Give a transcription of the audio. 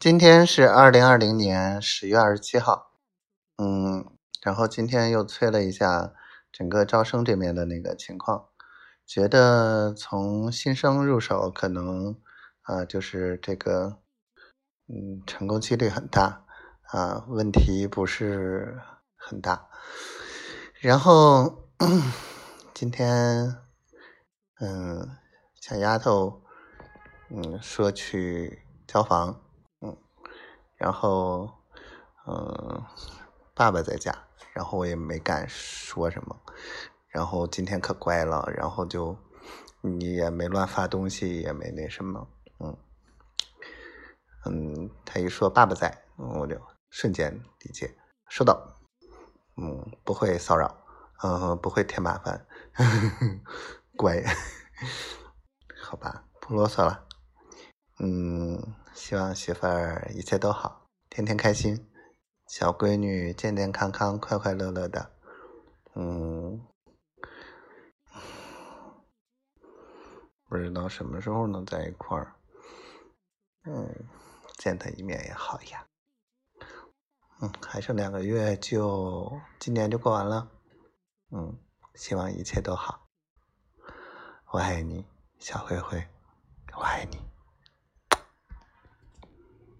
今天是二零二零年十月二十七号，嗯，然后今天又催了一下整个招生这边的那个情况，觉得从新生入手可能啊，就是这个，嗯，成功几率很大啊，问题不是很大。然后今天，嗯，小丫头，嗯，说去交房。然后，嗯，爸爸在家，然后我也没敢说什么。然后今天可乖了，然后就你也没乱发东西，也没那什么，嗯，嗯，他一说爸爸在，我就瞬间理解，收到，嗯，不会骚扰，嗯，不会添麻烦，乖，好吧，不啰嗦了，嗯。希望媳妇儿一切都好，天天开心，小闺女健健康康、快快乐乐的。嗯，不知道什么时候能在一块儿。嗯，见她一面也好呀。嗯，还剩两个月就今年就过完了。嗯，希望一切都好。我爱你，小灰灰，我爱你。